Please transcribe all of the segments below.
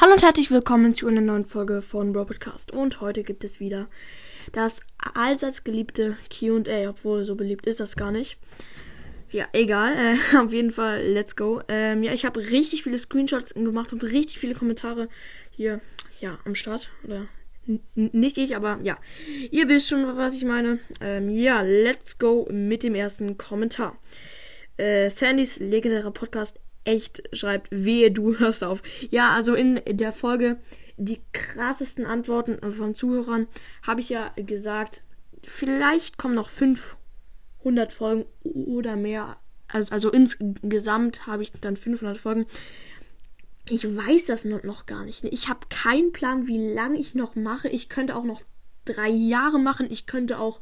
Hallo und herzlich willkommen zu einer neuen Folge von Robotcast. Und heute gibt es wieder das allseits geliebte QA, obwohl so beliebt ist das gar nicht. Ja, egal. Äh, auf jeden Fall, let's go. Ähm, ja, ich habe richtig viele Screenshots gemacht und richtig viele Kommentare hier, ja, am Start. Oder nicht ich, aber ja. Ihr wisst schon, was ich meine. Ähm, ja, let's go mit dem ersten Kommentar. Äh, Sandys legendärer Podcast echt schreibt, wehe, du hörst auf. Ja, also in der Folge die krassesten Antworten von Zuhörern habe ich ja gesagt, vielleicht kommen noch 500 Folgen oder mehr. Also, also insgesamt habe ich dann 500 Folgen. Ich weiß das noch gar nicht. Ich habe keinen Plan, wie lange ich noch mache. Ich könnte auch noch drei Jahre machen. Ich könnte auch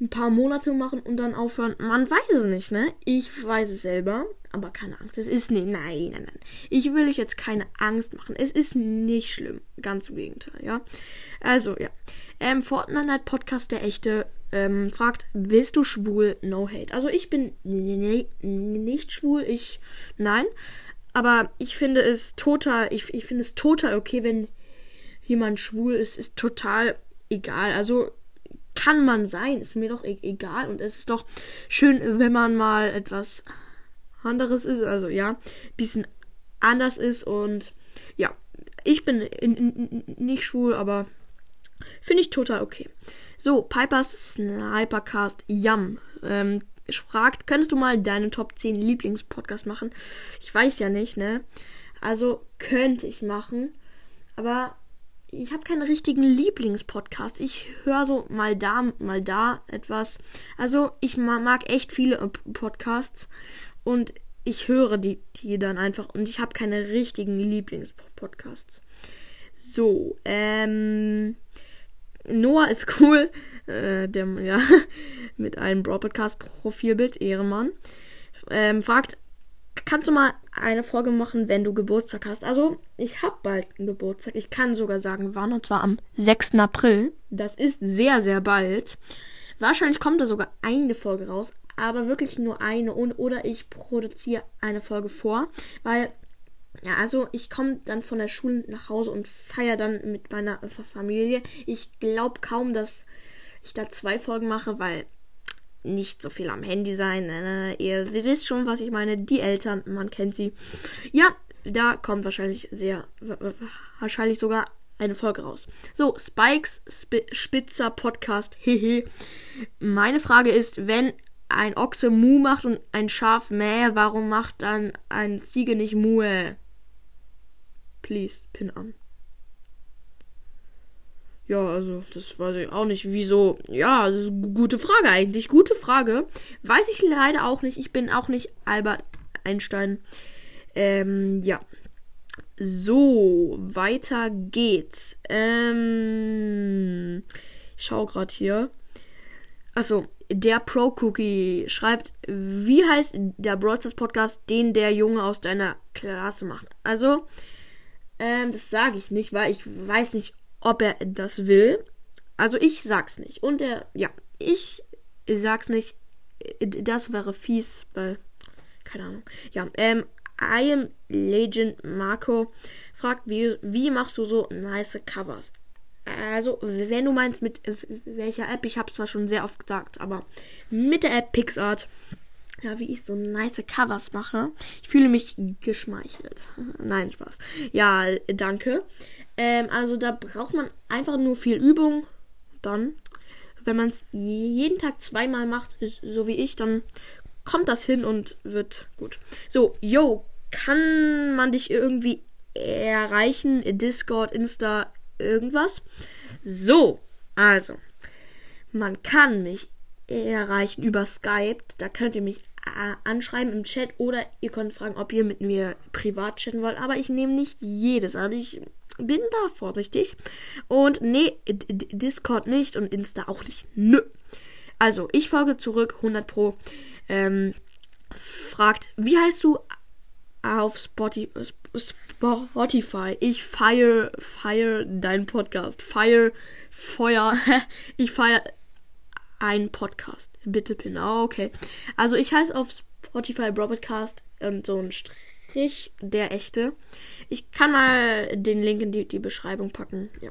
ein paar Monate machen und dann aufhören. Man weiß es nicht, ne? Ich weiß es selber, aber keine Angst. Es ist nicht, nein, nein, nein. Ich will euch jetzt keine Angst machen. Es ist nicht schlimm. Ganz im Gegenteil, ja. Also, ja. Ähm, Fortnite Podcast, der echte, ähm, fragt, bist du schwul? No hate. Also, ich bin nicht schwul. Ich, nein. Aber ich finde es total, ich, ich finde es total okay, wenn jemand schwul ist, ist total egal. Also, kann man sein, ist mir doch e egal. Und es ist doch schön, wenn man mal etwas anderes ist, also ja, bisschen anders ist. Und ja, ich bin in, in, nicht schwul, aber finde ich total okay. So, Pipers Snipercast Yum ähm, fragt, könntest du mal deinen Top 10 Lieblingspodcast machen? Ich weiß ja nicht, ne? Also könnte ich machen, aber ich habe keinen richtigen Lieblingspodcast. Ich höre so mal da, mal da etwas. Also ich mag echt viele äh, Podcasts und ich höre die, die dann einfach und ich habe keine richtigen Lieblingspodcasts. So, ähm, Noah ist cool, äh, der, ja, mit einem Broadcast-Profilbild, Ehrenmann, ähm, fragt, kannst du mal eine Folge machen, wenn du Geburtstag hast. Also, ich habe bald einen Geburtstag. Ich kann sogar sagen, wann. Und zwar am 6. April. Das ist sehr, sehr bald. Wahrscheinlich kommt da sogar eine Folge raus. Aber wirklich nur eine. Und, oder ich produziere eine Folge vor. Weil, ja, also ich komme dann von der Schule nach Hause und feiere dann mit meiner Familie. Ich glaube kaum, dass ich da zwei Folgen mache, weil nicht so viel am Handy sein. Äh, ihr wisst schon, was ich meine. Die Eltern, man kennt sie. Ja, da kommt wahrscheinlich sehr, wahrscheinlich sogar eine Folge raus. So, Spikes Sp Spitzer Podcast. Hehe. Meine Frage ist, wenn ein Ochse Mu macht und ein Schaf Mäh, warum macht dann ein Ziege nicht Mue? Please, pin an. Ja, also, das weiß ich auch nicht. Wieso? Ja, das ist eine gute Frage eigentlich. Gute Frage. Weiß ich leider auch nicht. Ich bin auch nicht Albert Einstein. Ähm, ja. So, weiter geht's. Ähm, ich schau gerade hier. Achso, der Pro-Cookie schreibt, wie heißt der Broadcast Podcast, den der Junge aus deiner Klasse macht? Also, ähm, das sage ich nicht, weil ich weiß nicht, ob er das will. Also ich sag's nicht. Und er, ja, ich sag's nicht. Das wäre fies, weil, keine Ahnung. Ja, ähm, I am Legend Marco fragt, wie, wie machst du so nice Covers? Also, wenn du meinst, mit welcher App, ich habe zwar schon sehr oft gesagt, aber mit der App PixArt, ja, wie ich so nice Covers mache, ich fühle mich geschmeichelt. Nein, Spaß. Ja, danke. Ähm, also da braucht man einfach nur viel Übung. Dann, wenn man es jeden Tag zweimal macht, so wie ich, dann kommt das hin und wird gut. So, yo, kann man dich irgendwie erreichen? Discord, Insta, irgendwas? So, also, man kann mich erreichen über Skype. Da könnt ihr mich äh, anschreiben im Chat oder ihr könnt fragen, ob ihr mit mir privat chatten wollt. Aber ich nehme nicht jedes. Also ich bin da vorsichtig. Und nee, Discord nicht und Insta auch nicht. Nö. Also, ich folge zurück, 100 Pro. Ähm, fragt, wie heißt du auf Spotify? Ich feier, feier deinen Podcast. Feier, Feuer. ich feier einen Podcast. Bitte pin. Oh, okay. Also ich heiße auf Spotify Broadcast und so ein Strich Ulrich, der echte. Ich kann mal den Link in die, die Beschreibung packen. Ja.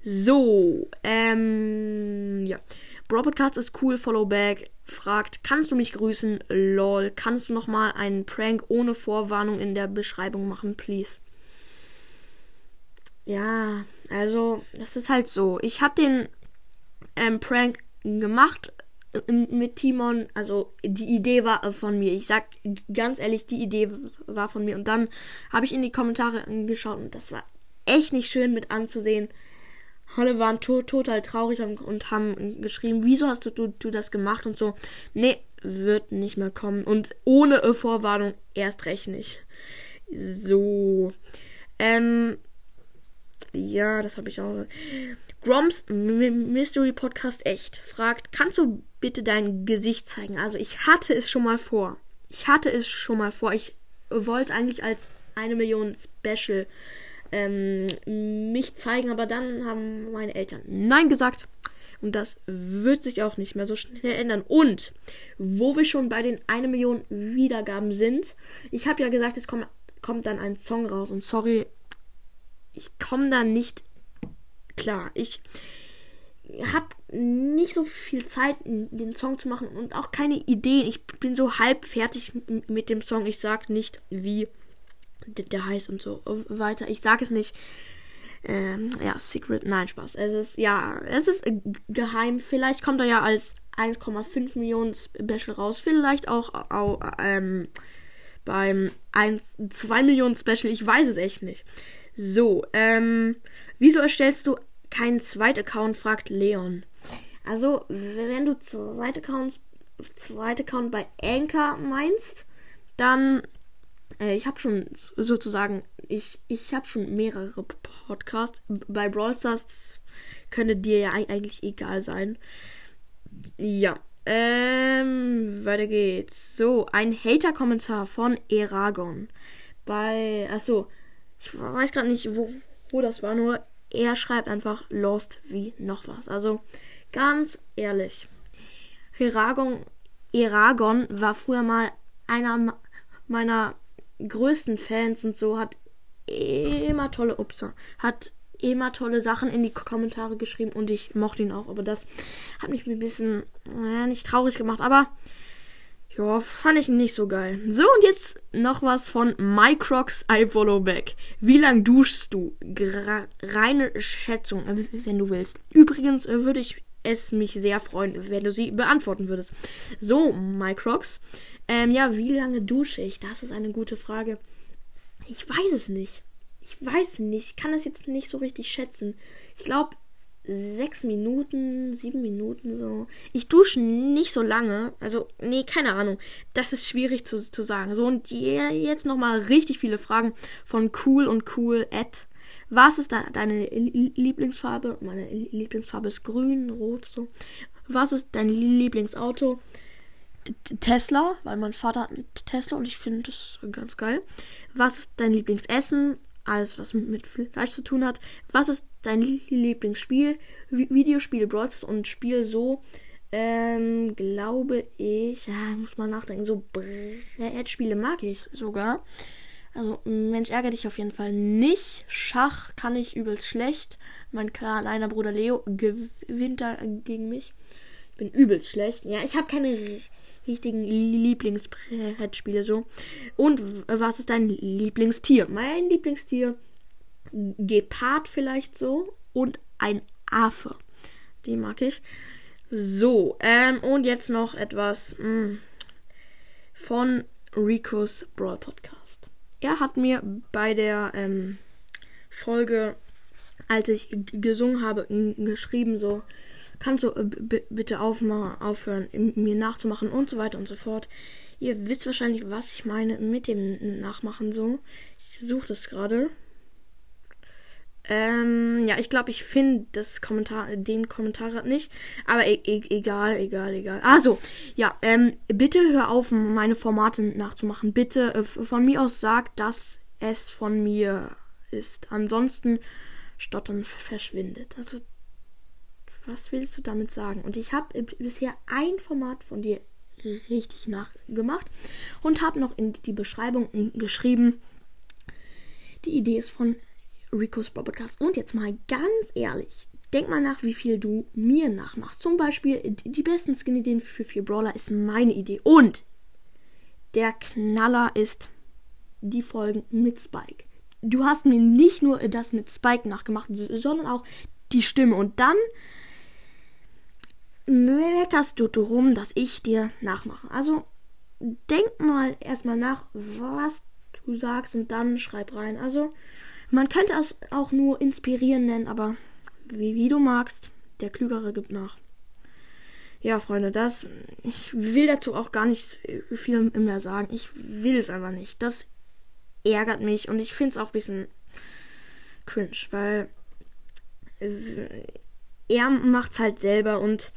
So, ähm, ja. Bro Podcast ist cool, follow back. Fragt, kannst du mich grüßen? Lol. Kannst du noch mal einen Prank ohne Vorwarnung in der Beschreibung machen, please? Ja, also, das ist halt so. Ich habe den ähm, Prank gemacht mit Timon. Also, die Idee war von mir. Ich sag ganz ehrlich, die Idee war von mir. Und dann habe ich in die Kommentare geschaut und das war echt nicht schön mit anzusehen. Alle waren to total traurig und haben geschrieben, wieso hast du, du, du das gemacht und so. Nee, wird nicht mehr kommen. Und ohne Vorwarnung erst recht nicht. So. Ähm, ja, das habe ich auch. Groms Mystery Podcast echt fragt, kannst du bitte dein Gesicht zeigen? Also ich hatte es schon mal vor. Ich hatte es schon mal vor. Ich wollte eigentlich als eine Million Special ähm, mich zeigen, aber dann haben meine Eltern Nein gesagt. Und das wird sich auch nicht mehr so schnell ändern. Und wo wir schon bei den eine Million Wiedergaben sind, ich habe ja gesagt, es kommt, kommt dann ein Song raus. Und sorry, ich komme da nicht klar. Ich habe nicht so viel Zeit, den Song zu machen und auch keine Ideen. Ich bin so halb fertig mit dem Song. Ich sag nicht, wie der heißt und so weiter. Ich sag es nicht. Ähm, ja, Secret, nein, Spaß. Es ist, ja, es ist geheim. Vielleicht kommt er ja als 1,5 Millionen Special raus. Vielleicht auch, auch ähm, beim 1, 2 Millionen Special. Ich weiß es echt nicht. So, ähm, wieso erstellst du keinen Zweit-Account, fragt Leon. Also, wenn du Zweit-Account bei Anchor meinst, dann, äh, ich habe schon sozusagen, ich, ich habe schon mehrere Podcasts. Bei Brawl Stars, könnte dir ja eigentlich egal sein. Ja, ähm, weiter geht's. So, ein Hater-Kommentar von Eragon. Bei, achso, ich weiß gerade nicht, wo, wo das war, nur er schreibt einfach Lost wie noch was. Also ganz ehrlich. Heragon, Eragon war früher mal einer meiner größten Fans und so, hat immer tolle Upsa, hat immer tolle Sachen in die Kommentare geschrieben und ich mochte ihn auch, aber das hat mich ein bisschen, naja, nicht traurig gemacht, aber ja, fand ich nicht so geil. So, und jetzt noch was von Mycrox I Follow Back. Wie lang duschst du? Gra reine Schätzung, äh, wenn du willst. Übrigens äh, würde ich es mich sehr freuen, wenn du sie beantworten würdest. So, Mycrox. Ähm, ja, wie lange dusche ich? Das ist eine gute Frage. Ich weiß es nicht. Ich weiß nicht. Ich kann das jetzt nicht so richtig schätzen. Ich glaube, sechs Minuten, sieben Minuten so. Ich dusche nicht so lange. Also, nee, keine Ahnung. Das ist schwierig zu, zu sagen. So, und jetzt nochmal richtig viele Fragen von Cool und Cool Ed. Was ist deine Lieblingsfarbe? Meine Lieblingsfarbe ist grün, rot, so. Was ist dein Lieblingsauto? Tesla, weil mein Vater hat einen Tesla und ich finde das ganz geil. Was ist dein Lieblingsessen? Alles, was mit Fleisch zu tun hat. Was ist dein Lieblingsspiel? Videospiel, Brawlers und Spiel so, ähm, glaube ich, ja, muss mal nachdenken, so Brettspiele mag ich sogar. Also, Mensch, ärgere dich auf jeden Fall nicht. Schach kann ich übelst schlecht. Mein kleiner Bruder Leo gewinnt da gegen mich. Ich bin übelst schlecht. Ja, ich habe keine richtigen Lieblingsbrettspiele so. Und was ist dein Lieblingstier? Mein Lieblingstier Gepard vielleicht so und ein Affe. Die mag ich. So, ähm, und jetzt noch etwas mh, hm, von Ricos Brawl Podcast. Er hat mir bei der ähm, Folge, als ich gesungen habe, geschrieben so, kannst du äh, bitte aufhören, mir nachzumachen und so weiter und so fort. Ihr wisst wahrscheinlich, was ich meine mit dem Nachmachen so. Ich suche das gerade. Ähm, ja, ich glaube, ich finde das Kommentar, den Kommentar nicht. Aber e e egal, egal, egal. Also, ja, ähm, bitte hör auf, meine Formate nachzumachen. Bitte äh, von mir aus sag, dass es von mir ist. Ansonsten stottern verschwindet. Also was willst du damit sagen? Und ich habe bisher ein Format von dir richtig nachgemacht und habe noch in die Beschreibung geschrieben, die Idee ist von Rico's Podcast. Und jetzt mal ganz ehrlich, denk mal nach, wie viel du mir nachmachst. Zum Beispiel, die besten Skin-Ideen für vier Brawler ist meine Idee. Und der Knaller ist die Folgen mit Spike. Du hast mir nicht nur das mit Spike nachgemacht, sondern auch die Stimme. Und dann meckerst du darum, dass ich dir nachmache. Also denk mal erstmal nach, was du sagst und dann schreib rein. Also man könnte es auch nur inspirieren nennen, aber wie, wie du magst, der Klügere gibt nach. Ja, Freunde, das. Ich will dazu auch gar nicht viel mehr sagen. Ich will es einfach nicht. Das ärgert mich und ich finde es auch ein bisschen cringe, weil er macht es halt selber und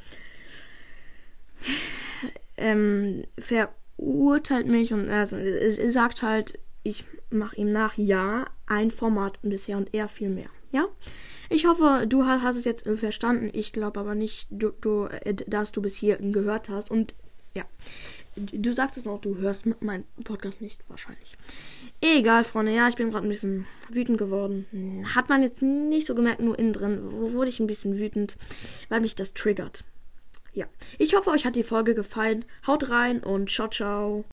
ähm, verurteilt mich und also er sagt halt, ich mache ihm nach, ja, ein Format bisher und er viel mehr. Ja? Ich hoffe, du hast, es jetzt verstanden. Ich glaube aber nicht, du, du, äh, dass du bis hier gehört hast. Und ja, du sagst es noch, du hörst meinen Podcast nicht, wahrscheinlich. Egal, Freunde. Ja, ich bin gerade ein bisschen wütend geworden. Hat man jetzt nicht so gemerkt, nur innen drin wurde ich ein bisschen wütend, weil mich das triggert. Ja, ich hoffe, euch hat die Folge gefallen. Haut rein und ciao, ciao.